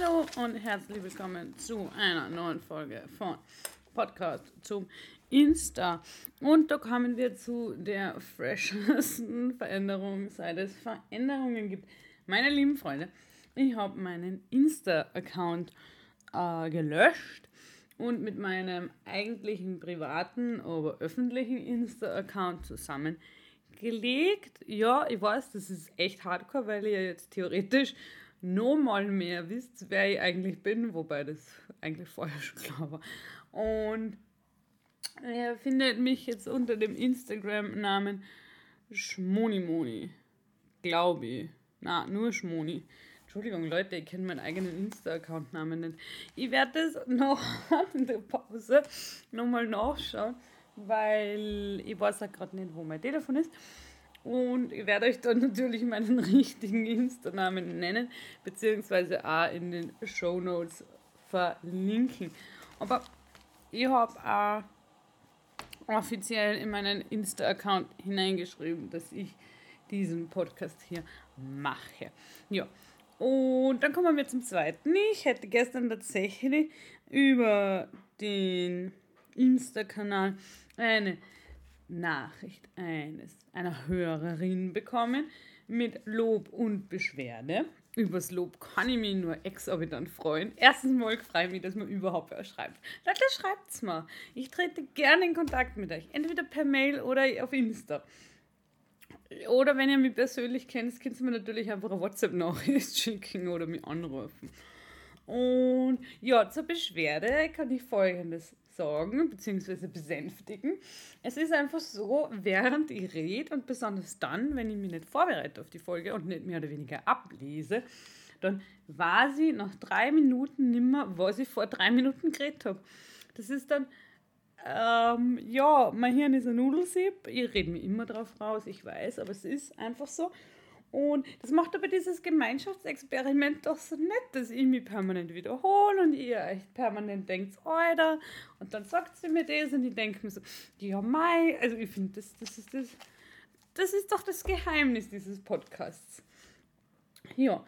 Hallo und herzlich willkommen zu einer neuen Folge von Podcast zum Insta. Und da kommen wir zu der freshesten Veränderung, seit es Veränderungen gibt. Meine lieben Freunde, ich habe meinen Insta-Account äh, gelöscht und mit meinem eigentlichen privaten, aber öffentlichen Insta-Account zusammengelegt. Ja, ich weiß, das ist echt hardcore, weil ich ja jetzt theoretisch noch mal mehr wisst, wer ich eigentlich bin, wobei das eigentlich vorher schon klar war. Und er findet mich jetzt unter dem Instagram-Namen Schmonimoni. Glaube ich. Na, nur Schmoni. Entschuldigung, Leute, ich kenne meinen eigenen Insta-Account-Namen nicht. Ich werde das noch in der Pause nochmal nachschauen, weil ich weiß auch gerade nicht, wo mein Telefon ist. Und ich werde euch dann natürlich meinen richtigen Insta-Namen nennen, beziehungsweise auch in den Show Notes verlinken. Aber ich habe auch offiziell in meinen Insta-Account hineingeschrieben, dass ich diesen Podcast hier mache. Ja. Und dann kommen wir zum zweiten. Ich hätte gestern tatsächlich über den Insta-Kanal eine Nachricht eines einer Hörerin bekommen mit Lob und Beschwerde. Übers Lob kann ich mich nur exorbitant freuen. Erstens mal freue ich mich, dass man überhaupt was schreibt. Leute, schreibt's mal. Ich trete gerne in Kontakt mit euch. Entweder per Mail oder auf Insta. Oder wenn ihr mich persönlich kennt, könnt ihr mir natürlich einfach eine WhatsApp-Nachricht schicken oder mich anrufen. Und ja, zur Beschwerde kann ich folgendes sagen bzw. besänftigen. Es ist einfach so, während ich rede und besonders dann, wenn ich mich nicht vorbereite auf die Folge und nicht mehr oder weniger ablese, dann weiß ich nach drei Minuten nimmer, was ich vor drei Minuten geredet habe. Das ist dann, ähm, ja, mein Hirn ist ein Nudelsieb, ich rede mir immer drauf raus, ich weiß, aber es ist einfach so. Und das macht aber dieses Gemeinschaftsexperiment doch so nett, dass ich mich permanent wiederhole und ihr euch permanent denkt, Alter, und dann sagt sie mir das und ich denke mir so, ja, Mai, also ich finde, das, das, ist das, das ist doch das Geheimnis dieses Podcasts. Ja,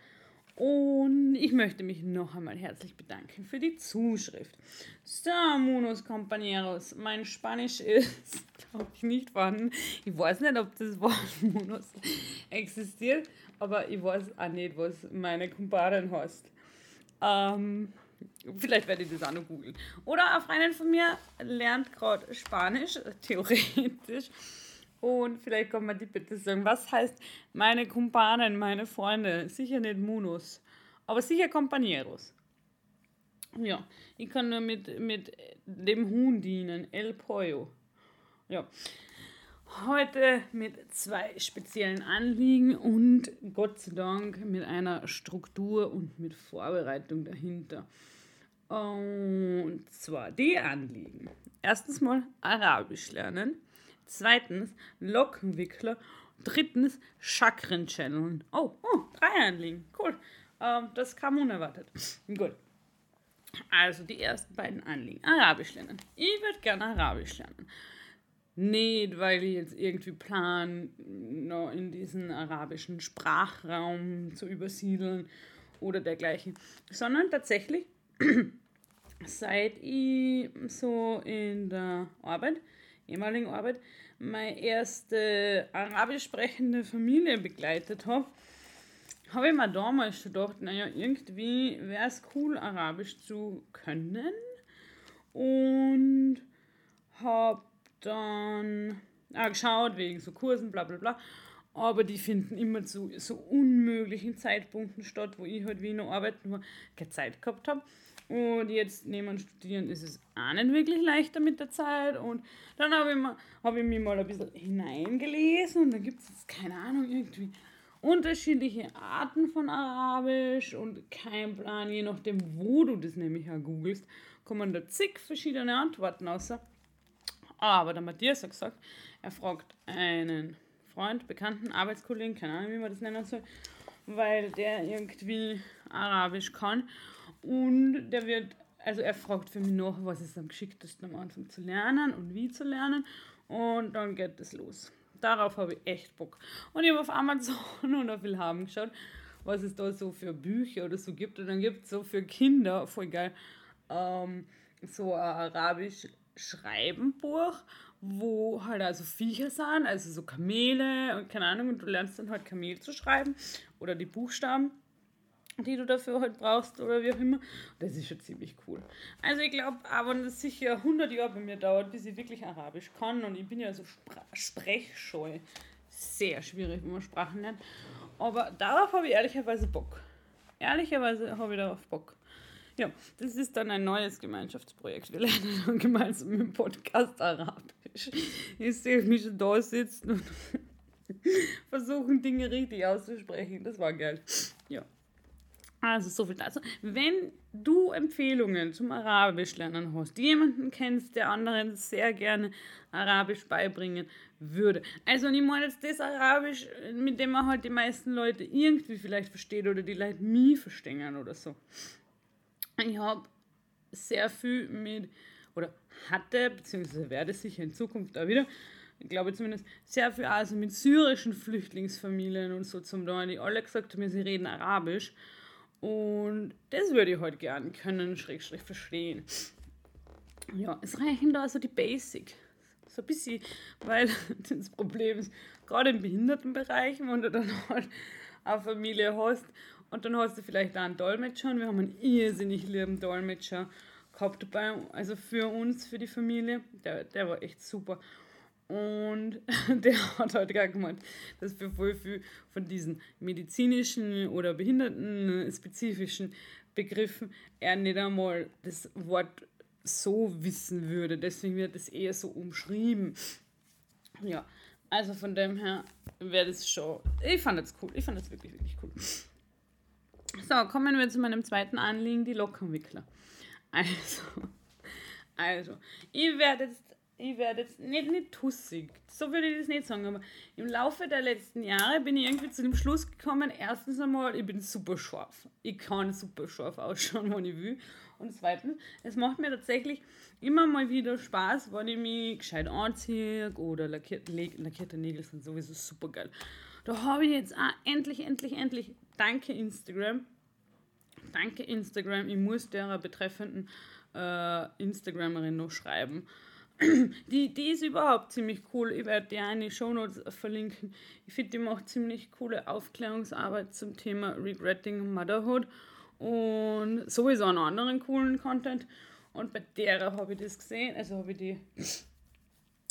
und ich möchte mich noch einmal herzlich bedanken für die Zuschrift. Stamunos Compañeros, mein Spanisch ist, glaube ich, nicht vorhanden. Ich weiß nicht, ob das Wort Monos existiert, aber ich weiß auch nicht, was meine Kumparin heißt. Ähm, vielleicht werde ich das auch noch googeln. Oder eine Freundin von mir lernt gerade Spanisch, theoretisch. Und vielleicht kann man die bitte sagen, was heißt meine Kumpanen, meine Freunde? Sicher nicht Munos, aber sicher Compañeros. Ja, ich kann nur mit, mit dem Huhn dienen, El Pollo. Ja. Heute mit zwei speziellen Anliegen und Gott sei Dank mit einer Struktur und mit Vorbereitung dahinter. Und zwar die Anliegen. Erstens mal Arabisch lernen. Zweitens Lockenwickler. Drittens Chakren channeln. Oh, oh, drei Anliegen. Cool. Ähm, das kam unerwartet. Gut. Also die ersten beiden Anliegen. Arabisch lernen. Ich würde gerne Arabisch lernen. Nicht, weil ich jetzt irgendwie plan, noch in diesen arabischen Sprachraum zu übersiedeln oder dergleichen, sondern tatsächlich, seit ich so in der Arbeit ehemaligen Arbeit meine erste arabisch sprechende Familie begleitet habe, habe ich mir damals schon gedacht, naja, irgendwie wäre es cool, Arabisch zu können. Und habe dann auch geschaut, wegen so Kursen, bla bla bla. Aber die finden immer zu so unmöglichen Zeitpunkten statt, wo ich halt wie in der Arbeit nur keine Zeit gehabt habe. Und jetzt neben Studieren ist es auch nicht wirklich leichter mit der Zeit. Und dann habe ich, hab ich mich mal ein bisschen hineingelesen und da gibt es keine Ahnung, irgendwie unterschiedliche Arten von Arabisch und kein Plan, je nachdem, wo du das nämlich auch googelst, kommen da zig verschiedene Antworten außer. Aber der Matthias hat gesagt, er fragt einen Freund, Bekannten, Arbeitskollegen, keine Ahnung, wie man das nennen soll, weil der irgendwie Arabisch kann. Und der wird, also er fragt für mich nach, was ist am geschicktesten am Anfang zu lernen und wie zu lernen. Und dann geht es los. Darauf habe ich echt Bock. Und ich habe auf Amazon und auf Willhaben geschaut. was es da so für Bücher oder so gibt. Und dann gibt es so für Kinder, voll geil, ähm, so ein arabisch Schreibenbuch, wo halt also Viecher sind, also so Kamele und keine Ahnung, und du lernst dann halt Kamel zu schreiben oder die Buchstaben die du dafür halt brauchst oder wie auch immer. Das ist schon ziemlich cool. Also ich glaube, aber das sicher 100 Jahre bei mir dauert, bis ich wirklich Arabisch kann und ich bin ja so sprechscheu. Sehr schwierig, wenn man Sprachen lernt. Aber darauf habe ich ehrlicherweise Bock. Ehrlicherweise habe ich darauf Bock. Ja, das ist dann ein neues Gemeinschaftsprojekt. Wir lernen dann gemeinsam im Podcast Arabisch. Ich sehe mich da sitzen und versuchen Dinge richtig auszusprechen. Das war geil. Also so viel dazu. Wenn du Empfehlungen zum Arabisch lernen hast, jemanden kennst, der anderen sehr gerne Arabisch beibringen würde. Also ich meine jetzt das Arabisch, mit dem man halt die meisten Leute irgendwie vielleicht versteht oder die Leute nie verstehen oder so. Ich habe sehr viel mit, oder hatte, beziehungsweise werde sicher in Zukunft da wieder, ich glaube zumindest, sehr viel also mit syrischen Flüchtlingsfamilien und so zum Tun, die alle gesagt haben, sie reden Arabisch. Und das würde ich heute gerne können, schräg, schräg verstehen. Ja, es reichen da so die Basic. So ein bisschen, weil das Problem ist, gerade im Behindertenbereich, wenn du dann halt eine Familie hast und dann hast du vielleicht auch einen Dolmetscher und wir haben einen irrsinnig lieben Dolmetscher gehabt dabei, also für uns, für die Familie. Der, der war echt super. Und der hat halt gerade gemeint, dass wir voll viel von diesen medizinischen oder behindertenspezifischen Begriffen er nicht einmal das Wort so wissen würde. Deswegen wird es eher so umschrieben. Ja, also von dem her wäre das schon. Ich fand das cool. Ich fand das wirklich, wirklich cool. So, kommen wir zu meinem zweiten Anliegen, die Lockenwickler. Also, also, ich werde jetzt ich werde jetzt nicht, nicht tussig, so würde ich das nicht sagen, aber im Laufe der letzten Jahre bin ich irgendwie zu dem Schluss gekommen, erstens einmal, ich bin super scharf. Ich kann super scharf ausschauen, wenn ich will. Und zweitens, es macht mir tatsächlich immer mal wieder Spaß, wenn ich mich gescheit anziehe oder lackierte, lackierte Nägel sind sowieso super geil. Da habe ich jetzt auch endlich, endlich, endlich, danke Instagram, danke Instagram, ich muss der betreffenden äh, Instagramerin noch schreiben die, die ist überhaupt ziemlich cool. Ich werde dir eine Shownotes verlinken. Ich finde, die macht ziemlich coole Aufklärungsarbeit zum Thema Regretting Motherhood und sowieso einen anderen coolen Content. Und bei der habe ich das gesehen, also habe ich die.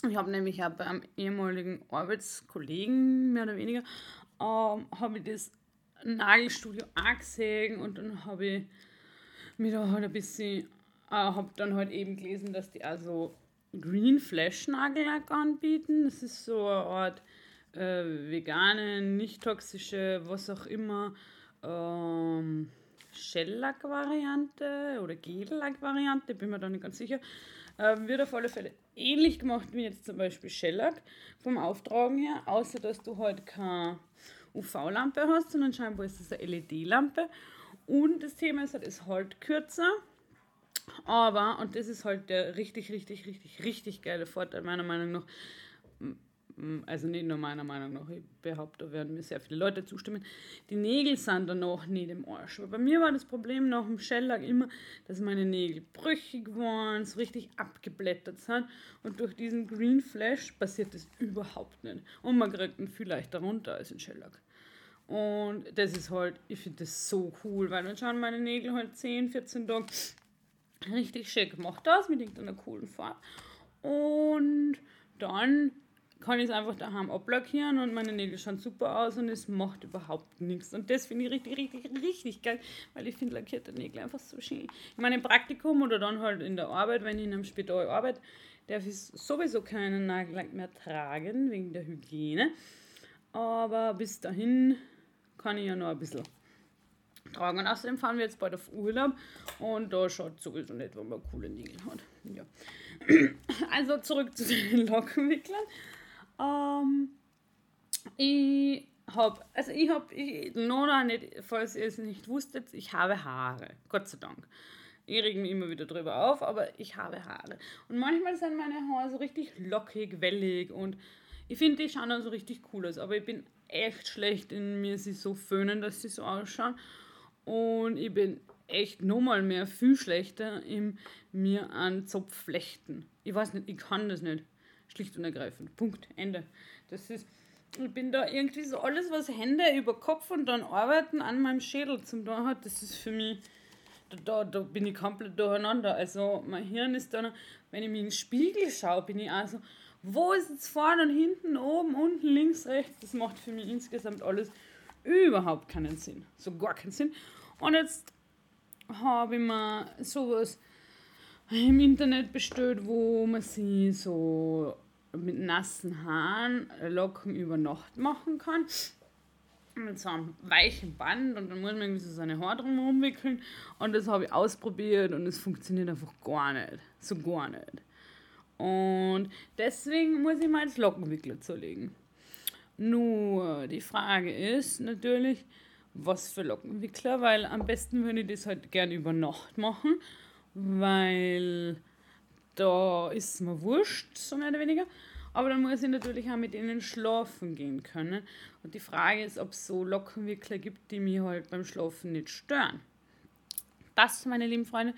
Ich habe nämlich auch beim ehemaligen Arbeitskollegen, mehr oder weniger, ähm, habe ich das Nagelstudio angesehen und dann habe ich mir da halt ein bisschen, äh, habe dann halt eben gelesen, dass die also Green Flash Nagellack anbieten. Das ist so eine Art äh, vegane, nicht toxische, was auch immer, ähm, Shellack-Variante oder Gellack-Variante, bin mir da nicht ganz sicher. Äh, wird auf alle Fälle ähnlich gemacht wie jetzt zum Beispiel Shellac vom Auftragen her, außer dass du halt keine UV-Lampe hast, sondern scheinbar ist es eine LED-Lampe. Und das Thema ist halt, es halt kürzer aber, und das ist halt der richtig, richtig, richtig, richtig geile Vorteil meiner Meinung nach, also nicht nur meiner Meinung nach, ich behaupte, da werden mir sehr viele Leute zustimmen, die Nägel sind danach nicht im Arsch. Weil bei mir war das Problem nach dem Shellac immer, dass meine Nägel brüchig waren, so richtig abgeblättert sind und durch diesen Green Flash passiert das überhaupt nicht. Und man kriegt ihn viel leichter runter als in Shellac. Und das ist halt, ich finde das so cool, weil dann schauen meine Nägel halt 10, 14 Tage richtig schick gemacht aus mit irgendeiner coolen Farbe. Und dann kann ich es einfach daheim ablackieren und meine Nägel schauen super aus und es macht überhaupt nichts. Und das finde ich richtig, richtig, richtig geil, weil ich finde lackierte Nägel einfach so schön. Ich meine, im Praktikum oder dann halt in der Arbeit, wenn ich in einem Spital arbeite, darf ich sowieso keinen Nagellack mehr tragen, wegen der Hygiene. Aber bis dahin kann ich ja noch ein bisschen tragen. Und außerdem fahren wir jetzt bald auf Urlaub und da schaut sowieso nicht, wenn man coole Nägel hat. Ja. Also zurück zu den Lockenwicklern. Ähm, ich habe, also ich habe, ich, noch nicht, falls ihr es nicht wusstet, ich habe Haare. Gott sei Dank. Ich rege mich immer wieder drüber auf, aber ich habe Haare. Und manchmal sind meine Haare so richtig lockig, wellig und ich finde, die schauen dann so richtig cool aus. Aber ich bin echt schlecht in mir sie so föhnen, dass sie so ausschauen. Und ich bin echt nochmal mehr viel schlechter im mir an Zopf flechten. Ich weiß nicht, ich kann das nicht. Schlicht und ergreifend. Punkt. Ende. Das ist, ich bin da irgendwie so alles, was Hände über Kopf und dann Arbeiten an meinem Schädel zum tun hat, das ist für mich, da, da, bin ich komplett durcheinander. Also mein Hirn ist dann, wenn ich mir in den Spiegel schaue, bin ich also, wo ist jetzt vorne und hinten, oben, unten, links, rechts? Das macht für mich insgesamt alles überhaupt keinen Sinn. So gar keinen Sinn. Und jetzt habe ich mir sowas im Internet bestellt, wo man sie so mit nassen Haaren Locken über Nacht machen kann. Mit so einem weichen Band und dann muss man irgendwie so seine Haare drum wickeln. Und das habe ich ausprobiert und es funktioniert einfach gar nicht. So gar nicht. Und deswegen muss ich mal als Lockenwickler zulegen. Nur die Frage ist natürlich, was für Lockenwickler, weil am besten würde ich das halt gern über Nacht machen, weil da ist mir wurscht, so mehr oder weniger. Aber dann muss ich natürlich auch mit ihnen schlafen gehen können. Und die Frage ist, ob es so Lockenwickler gibt, die mich halt beim Schlafen nicht stören. Das, meine lieben Freunde,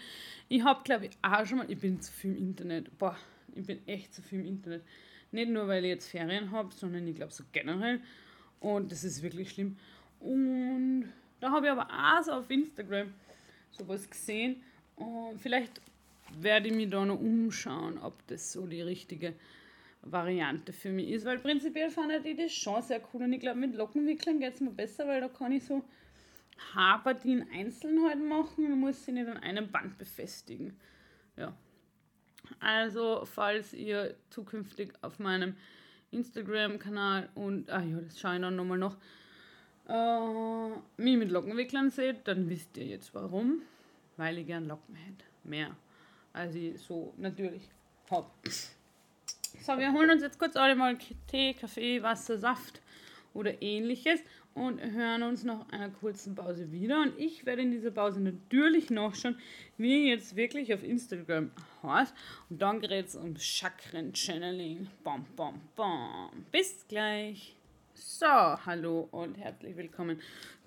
ich habe, glaube ich, auch schon mal, ich bin zu viel im Internet. Boah, ich bin echt zu viel im Internet. Nicht nur, weil ich jetzt Ferien habe, sondern ich glaube so generell. Und das ist wirklich schlimm. Und da habe ich aber auch so auf Instagram sowas gesehen. Und vielleicht werde ich mich da noch umschauen, ob das so die richtige Variante für mich ist. Weil prinzipiell fand ich das schon sehr cool. Und ich glaube, mit Lockenwickeln geht es mir besser, weil da kann ich so Haarpartien einzeln halt machen und muss sie nicht an einem Band befestigen. Ja. Also, falls ihr zukünftig auf meinem Instagram-Kanal und, ah ja, das schaue ich dann nochmal noch, äh, mich mit Lockenwicklern seht, dann wisst ihr jetzt warum. Weil ich gern Locken hätte. Mehr als ich so natürlich habe. So, wir holen uns jetzt kurz alle mal Tee, Kaffee, Wasser, Saft oder ähnliches und hören uns nach einer kurzen Pause wieder. Und ich werde in dieser Pause natürlich noch schon, wie jetzt wirklich auf Instagram heißt. Und dann geht es um Chakren-Channeling. Bam, bam, bam. Bis gleich. So, hallo und herzlich willkommen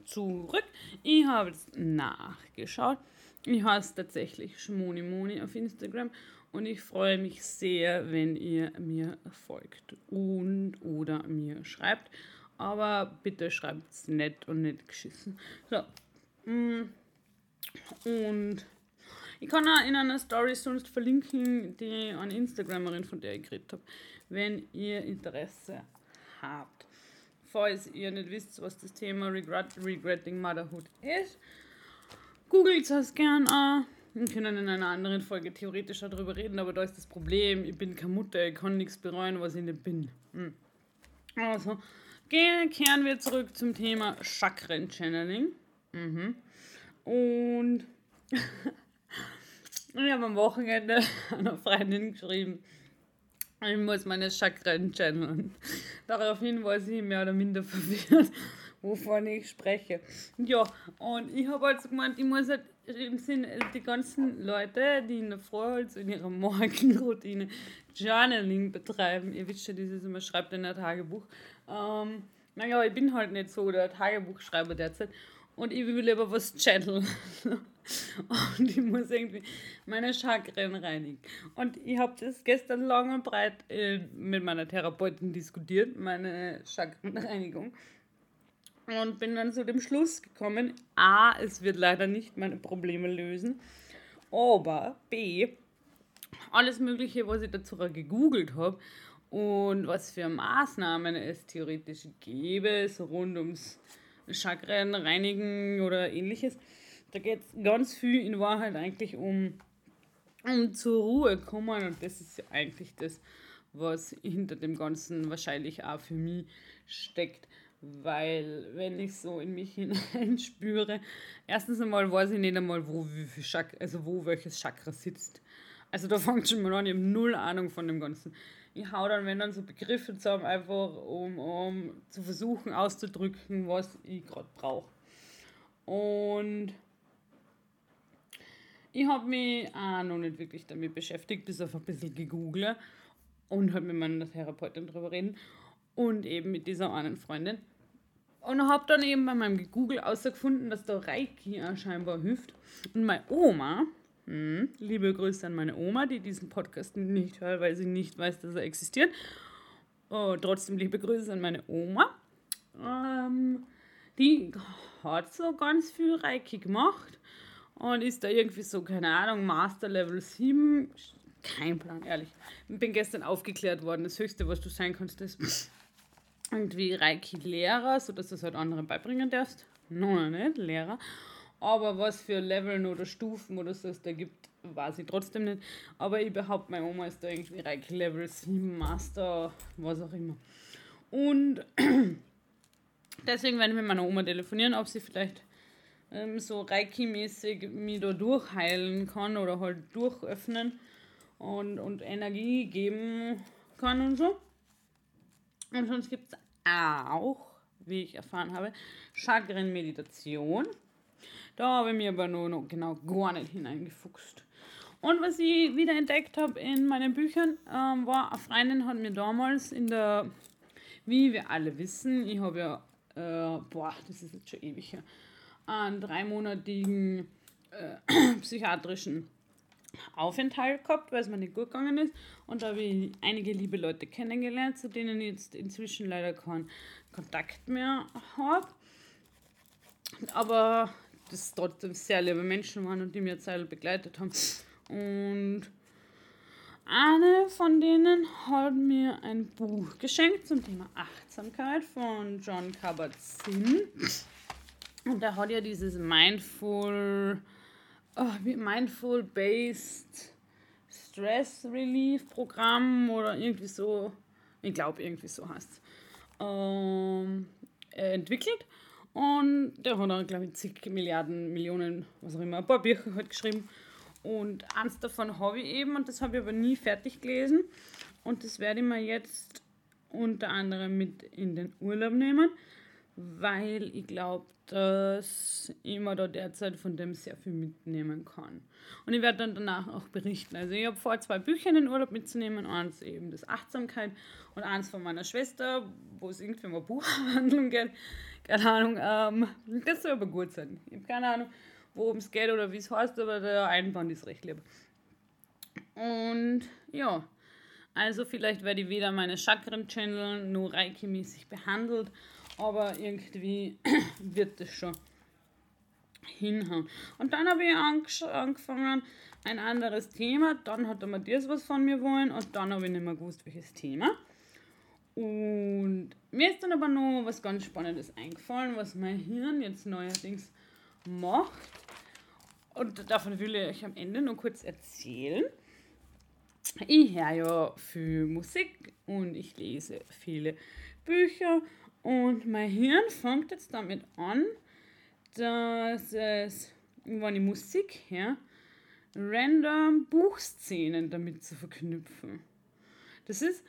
zurück. Ich habe jetzt nachgeschaut. Ich heiße tatsächlich Schmoni Moni auf Instagram und ich freue mich sehr, wenn ihr mir folgt und oder mir schreibt. Aber bitte schreibt es nett und nicht geschissen. So. Mm. Und ich kann auch in einer Story sonst verlinken, die an Instagramerin, von der ich geredet habe, wenn ihr Interesse habt. Falls ihr nicht wisst, was das Thema Regret, Regretting Motherhood ist, googelt es gern an. Wir können in einer anderen Folge theoretisch darüber reden, aber da ist das Problem, ich bin keine Mutter, ich kann nichts bereuen, was ich nicht bin. Hm. Also, gehen, kehren wir zurück zum Thema Chakren-Channeling. Mhm. Und ich habe am Wochenende einer Freundin geschrieben, ich muss meine Chakren channeln. Daraufhin war sie mehr oder minder verwirrt wovon ich spreche. Ja, und ich habe also gemeint, ich muss halt im Sinne, die ganzen Leute, die in der Früh halt in ihrer Morgenroutine Journaling betreiben, ihr wisst ja, dieses immer schreibt in ein Tagebuch. Ähm, naja, ich bin halt nicht so der Tagebuchschreiber derzeit und ich will lieber was channeln. und ich muss irgendwie meine Chakren reinigen. Und ich habe das gestern lang und breit äh, mit meiner Therapeutin diskutiert, meine Chakrenreinigung und bin dann zu dem Schluss gekommen, a, es wird leider nicht meine Probleme lösen, aber b, alles Mögliche, was ich dazu gegoogelt habe und was für Maßnahmen es theoretisch gäbe, so rund ums Chakren reinigen oder ähnliches, da geht es ganz viel in Wahrheit eigentlich um, um zur Ruhe kommen und das ist eigentlich das, was hinter dem Ganzen wahrscheinlich auch für mich steckt weil wenn ich so in mich hineinspüre, erstens einmal weiß ich nicht einmal, wo, wie viel Chakra, also wo welches Chakra sitzt. Also da fängt schon mal an, ich habe null Ahnung von dem Ganzen. Ich hau dann, wenn dann so Begriffe zusammen, einfach um, um zu versuchen auszudrücken, was ich gerade brauche. Und ich habe mich auch noch nicht wirklich damit beschäftigt, bis auf ein bisschen gegoogelt und halt mit meiner Therapeutin drüber reden und eben mit dieser einen Freundin. Und habe dann eben bei meinem Google herausgefunden, dass der Reiki scheinbar hilft. Und meine Oma, hm, liebe Grüße an meine Oma, die diesen Podcast nicht hört, weil sie nicht weiß, dass er existiert. Oh, trotzdem liebe Grüße an meine Oma. Ähm, die hat so ganz viel Reiki gemacht und ist da irgendwie so, keine Ahnung, Master Level 7. Kein Plan, ehrlich. Bin gestern aufgeklärt worden. Das Höchste, was du sein kannst, ist irgendwie Reiki-Lehrer, sodass du es halt anderen beibringen darfst. Noch nicht, Lehrer. Aber was für Leveln oder Stufen oder so es da gibt, weiß ich trotzdem nicht. Aber ich behaupte, meine Oma ist da irgendwie Reiki Level 7 Master, was auch immer. Und deswegen werde ich mit meiner Oma telefonieren, ob sie vielleicht ähm, so Reiki-mäßig mich da durchheilen kann oder halt durchöffnen und, und Energie geben kann und so. Und sonst gibt es auch, wie ich erfahren habe, Chakren-Meditation. Da habe ich mir aber nur noch genau gar nicht hineingefuchst. Und was ich wieder entdeckt habe in meinen Büchern, ähm, war, eine Freundin hat mir damals in der, wie wir alle wissen, ich habe ja, äh, boah, das ist jetzt schon ewig her, einen dreimonatigen äh, psychiatrischen Aufenthalt gehabt, weil es mir nicht gut gegangen ist. Und da habe ich einige liebe Leute kennengelernt, zu denen ich jetzt inzwischen leider keinen Kontakt mehr habe. Aber das trotzdem sehr liebe Menschen waren und die mir Zeit begleitet haben. Und eine von denen hat mir ein Buch geschenkt zum Thema Achtsamkeit von John Kabat-Zinn. Und der hat ja dieses Mindful, oh, Mindful-Based Stress Relief Programm oder irgendwie so, ich glaube irgendwie so heißt es, ähm, entwickelt. Und der hat dann, glaube ich, zig Milliarden, Millionen, was auch immer, ein paar Bücher halt geschrieben. Und eins davon habe ich eben, und das habe ich aber nie fertig gelesen. Und das werde ich mir jetzt unter anderem mit in den Urlaub nehmen weil ich glaube, dass ich mir da derzeit von dem sehr viel mitnehmen kann. Und ich werde dann danach auch berichten. Also ich habe vor, zwei Bücher in den Urlaub mitzunehmen. Eins eben das Achtsamkeit und eins von meiner Schwester, wo es irgendwie um eine Buchhandlung geht. Keine Ahnung, ähm, das soll aber gut sein. Ich habe keine Ahnung, worum es geht oder wie es heißt, aber der Einband ist recht lieb. Und ja, also vielleicht werde ich wieder meine Chakren-Channel nur Reiki-mäßig behandelt aber irgendwie wird es schon hinhauen. Und dann habe ich angefangen, ein anderes Thema, dann hat der Matthias was von mir wollen und dann habe ich nicht mehr gewusst, welches Thema. Und mir ist dann aber noch was ganz Spannendes eingefallen, was mein Hirn jetzt neuerdings macht. Und davon will ich euch am Ende noch kurz erzählen. Ich höre ja viel Musik und ich lese viele Bücher und mein Hirn fängt jetzt damit an, dass es, wenn ich Musik her, random Buchszenen damit zu verknüpfen. Das ist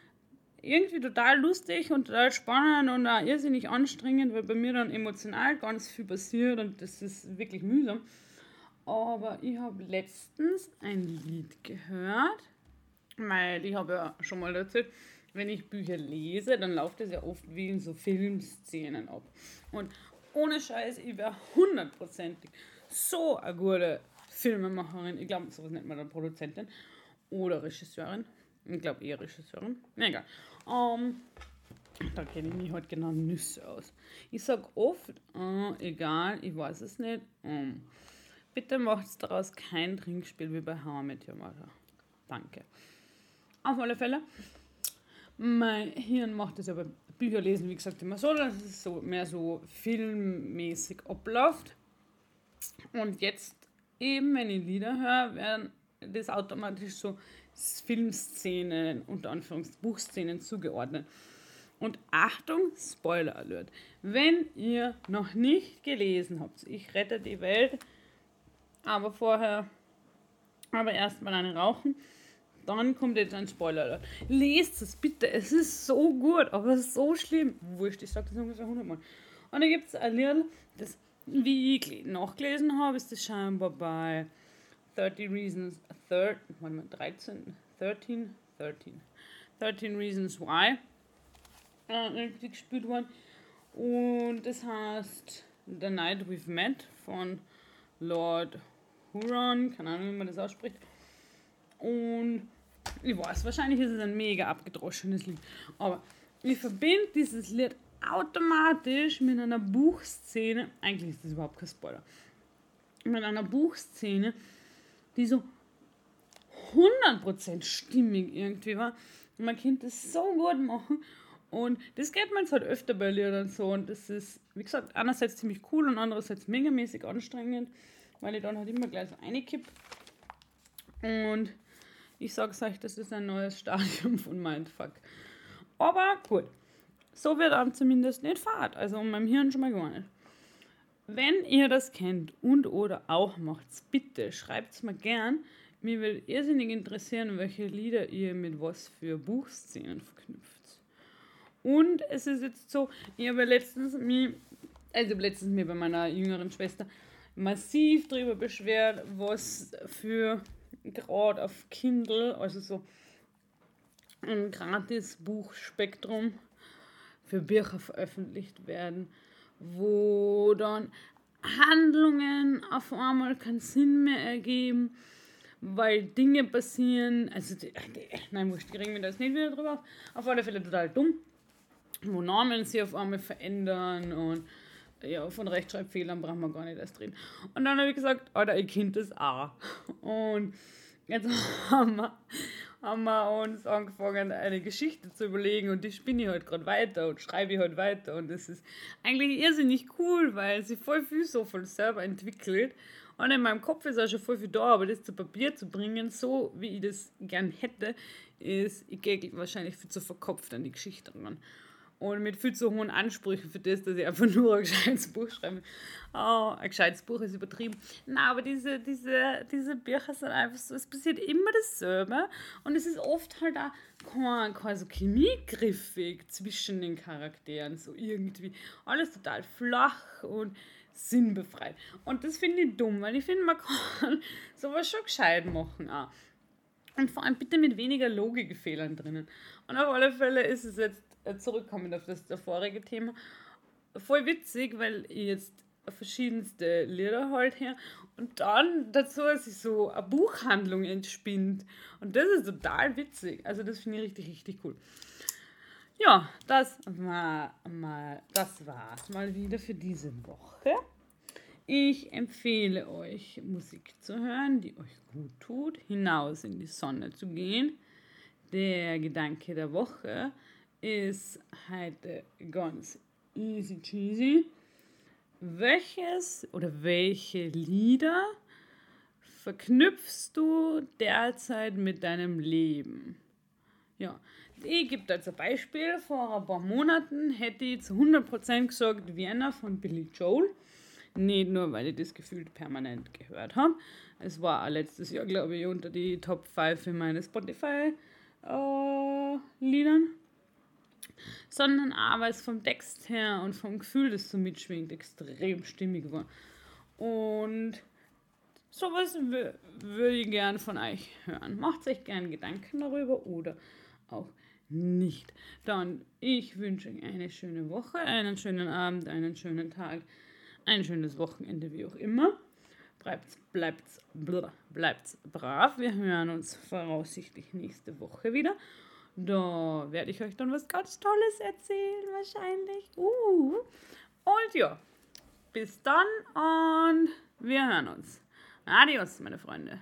irgendwie total lustig und total spannend und auch irrsinnig anstrengend, weil bei mir dann emotional ganz viel passiert und das ist wirklich mühsam. Aber ich habe letztens ein Lied gehört, weil ich habe ja schon mal erzählt, wenn ich Bücher lese, dann läuft das ja oft wie in so Filmszenen ab. Und ohne Scheiß, ich wäre hundertprozentig so eine gute Filmemacherin. Ich glaube, sowas nennt man dann Produzentin oder Regisseurin. Ich glaube eher Regisseurin. Egal. Um, ähm, da kenne ich mich halt genau Nüsse aus. Ich sage oft, uh, egal, ich weiß es nicht. Um, bitte macht daraus kein Trinkspiel wie bei How I. Danke. Auf alle Fälle mein Hirn macht das aber Bücher lesen, wie gesagt, immer so, dass es so mehr so filmmäßig abläuft. Und jetzt eben, wenn ich Lieder höre, werden das automatisch so Filmszenen, unter Anführungszeichen Buchszenen zugeordnet. Und Achtung, Spoiler Alert. Wenn ihr noch nicht gelesen habt, ich rette die Welt, aber vorher, aber erstmal eine rauchen, dann kommt jetzt ein Spoiler. Lest es bitte, es ist so gut, aber so schlimm. Wurscht, ich sage das ungefähr 100 Mal. Und dann gibt es ein Lied, das, wie ich nachgelesen habe, ist das scheinbar bei 30 Reasons, 13, warte mal, 13, 13, 13, 13 Reasons Why äh, gespielt worden. Und das heißt The Night We've Met von Lord Huron, keine Ahnung, wie man das ausspricht. Und ich weiß, wahrscheinlich ist es ein mega abgedroschenes Lied. Aber ich verbinde dieses Lied automatisch mit einer Buchszene. Eigentlich ist das überhaupt kein Spoiler. Mit einer Buchszene, die so 100% stimmig irgendwie war. Man könnte das so gut machen. Und das geht man jetzt halt öfter bei Liedern so. Und das ist, wie gesagt, einerseits ziemlich cool und andererseits megamäßig anstrengend, weil ich dann halt immer gleich so reinkipp. Und ich sag's euch, das ist ein neues Stadium von Mindfuck. Aber gut, so wird dann zumindest nicht Fahrt. Also in meinem Hirn schon mal gar nicht. Wenn ihr das kennt und oder auch macht, bitte schreibt es mir gern. Mir würde irrsinnig interessieren, welche Lieder ihr mit was für Buchszenen verknüpft. Und es ist jetzt so, ich habe letztens mir, also letztens mir bei meiner jüngeren Schwester massiv darüber beschwert, was für gerade auf Kindle, also so ein gratis Buchspektrum für Bücher veröffentlicht werden, wo dann Handlungen auf einmal keinen Sinn mehr ergeben, weil Dinge passieren, also die, die, nein, wurscht, die regen mir das nicht wieder drüber auf, auf alle Fälle total dumm, wo Namen sich auf einmal verändern und ja, von Rechtschreibfehlern brauchen wir gar nicht erst reden. Und dann habe ich gesagt, Alter, ihr Kind ist auch. Und jetzt haben wir, haben wir uns angefangen, eine Geschichte zu überlegen und die spinne ich halt gerade weiter und schreibe ich halt weiter. Und das ist eigentlich irrsinnig cool, weil sie voll viel so von selber entwickelt. Und in meinem Kopf ist auch schon voll viel da, aber das zu Papier zu bringen, so wie ich das gern hätte, ist, ich gehe wahrscheinlich viel zu verkopft an die Geschichte ran und mit viel zu hohen Ansprüchen für das, dass ich einfach nur ein gescheites Buch schreibe. Oh, ein gescheites Buch ist übertrieben. Na, aber diese, diese, diese Bücher sind einfach so, es passiert immer dasselbe und es ist oft halt auch kein, kein so chemiegriffig zwischen den Charakteren, so irgendwie. Alles total flach und sinnbefreit. Und das finde ich dumm, weil ich finde, man kann sowas schon gescheit machen auch. Und vor allem bitte mit weniger Logikfehlern drinnen. Und auf alle Fälle ist es jetzt zurückkommen auf das, das vorige Thema. Voll witzig, weil ich jetzt verschiedenste Lieder halt her und dann dazu sich so eine Buchhandlung entspinnt. Und das ist total witzig. Also das finde ich richtig, richtig cool. Ja, das war mal, das war's mal wieder für diese Woche. Ich empfehle euch, Musik zu hören, die euch gut tut, hinaus in die Sonne zu gehen. Der Gedanke der Woche ist heute ganz easy cheesy. Welches oder welche Lieder verknüpfst du derzeit mit deinem Leben? Ja, ich gebe als ein Beispiel. Vor ein paar Monaten hätte ich zu 100% gesagt Vienna von Billy Joel. Nicht nur, weil ich das gefühlt permanent gehört habe. Es war auch letztes Jahr, glaube ich, unter die Top 5 in meinen Spotify-Liedern. Äh, sondern weil es vom Text her und vom Gefühl, das so mitschwingt, extrem stimmig war. Und sowas würde ich gern von euch hören. Macht euch gern Gedanken darüber oder auch nicht. Dann, ich wünsche euch eine schöne Woche, einen schönen Abend, einen schönen Tag, ein schönes Wochenende, wie auch immer. Bleibt, bleibt, bleibt brav. Wir hören uns voraussichtlich nächste Woche wieder. Da werde ich euch dann was ganz Tolles erzählen, wahrscheinlich. Uh. Und ja, bis dann und wir hören uns. Adios, meine Freunde.